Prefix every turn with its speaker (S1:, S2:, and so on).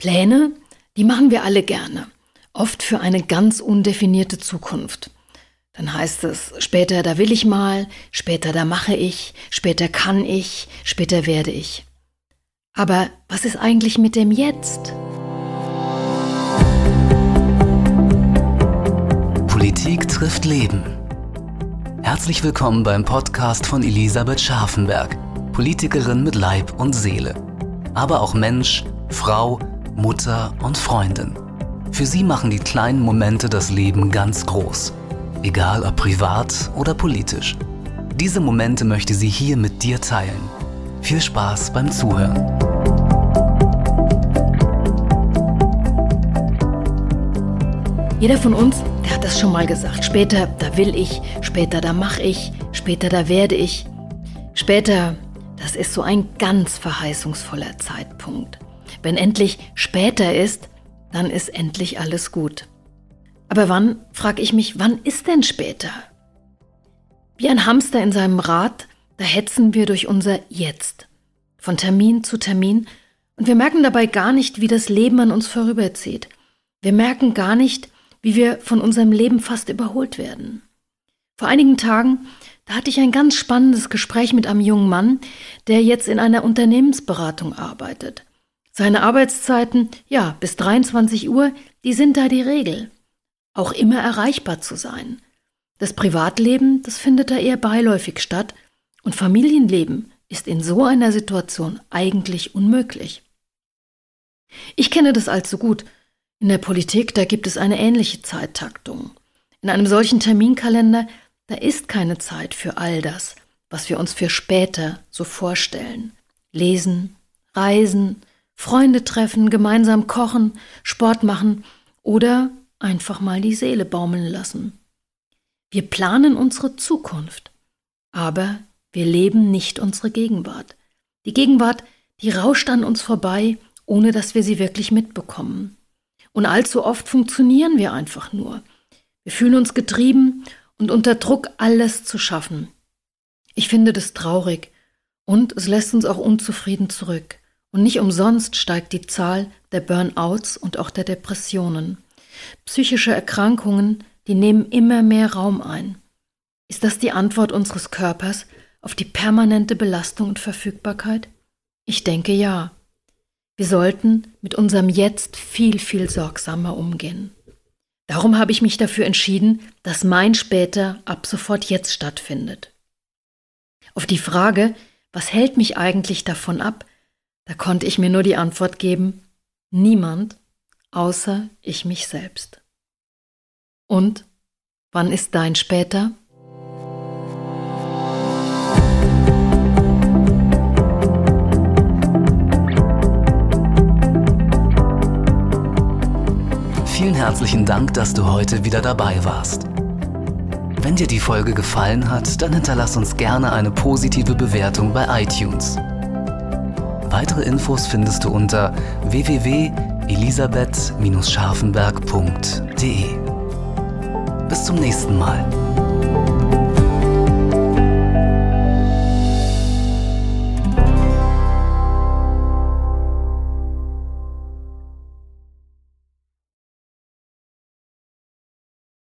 S1: Pläne, die machen wir alle gerne, oft für eine ganz undefinierte Zukunft. Dann heißt es, später da will ich mal, später da mache ich, später kann ich, später werde ich. Aber was ist eigentlich mit dem Jetzt?
S2: Politik trifft Leben. Herzlich willkommen beim Podcast von Elisabeth Scharfenberg, Politikerin mit Leib und Seele. Aber auch Mensch, Frau, Mutter und Freundin. Für sie machen die kleinen Momente das Leben ganz groß. Egal ob privat oder politisch. Diese Momente möchte sie hier mit dir teilen. Viel Spaß beim Zuhören.
S1: Jeder von uns, der hat das schon mal gesagt. Später, da will ich, später, da mache ich, später, da werde ich. Später, das ist so ein ganz verheißungsvoller Zeitpunkt. Wenn endlich später ist, dann ist endlich alles gut. Aber wann, frage ich mich, wann ist denn später? Wie ein Hamster in seinem Rad, da hetzen wir durch unser Jetzt, von Termin zu Termin, und wir merken dabei gar nicht, wie das Leben an uns vorüberzieht. Wir merken gar nicht, wie wir von unserem Leben fast überholt werden. Vor einigen Tagen, da hatte ich ein ganz spannendes Gespräch mit einem jungen Mann, der jetzt in einer Unternehmensberatung arbeitet. Seine Arbeitszeiten, ja, bis 23 Uhr, die sind da die Regel. Auch immer erreichbar zu sein. Das Privatleben, das findet da eher beiläufig statt und Familienleben ist in so einer Situation eigentlich unmöglich. Ich kenne das allzu gut in der Politik, da gibt es eine ähnliche Zeittaktung. In einem solchen Terminkalender, da ist keine Zeit für all das, was wir uns für später so vorstellen. Lesen, reisen, Freunde treffen, gemeinsam kochen, Sport machen oder einfach mal die Seele baumeln lassen. Wir planen unsere Zukunft, aber wir leben nicht unsere Gegenwart. Die Gegenwart, die rauscht an uns vorbei, ohne dass wir sie wirklich mitbekommen. Und allzu oft funktionieren wir einfach nur. Wir fühlen uns getrieben und unter Druck, alles zu schaffen. Ich finde das traurig und es lässt uns auch unzufrieden zurück. Und nicht umsonst steigt die Zahl der Burnouts und auch der Depressionen. Psychische Erkrankungen, die nehmen immer mehr Raum ein. Ist das die Antwort unseres Körpers auf die permanente Belastung und Verfügbarkeit? Ich denke ja. Wir sollten mit unserem Jetzt viel, viel sorgsamer umgehen. Darum habe ich mich dafür entschieden, dass mein später ab sofort jetzt stattfindet. Auf die Frage, was hält mich eigentlich davon ab, da konnte ich mir nur die Antwort geben, niemand außer ich mich selbst. Und wann ist dein später?
S2: Vielen herzlichen Dank, dass du heute wieder dabei warst. Wenn dir die Folge gefallen hat, dann hinterlass uns gerne eine positive Bewertung bei iTunes. Weitere Infos findest du unter www.elisabeth-scharfenberg.de. Bis zum nächsten Mal.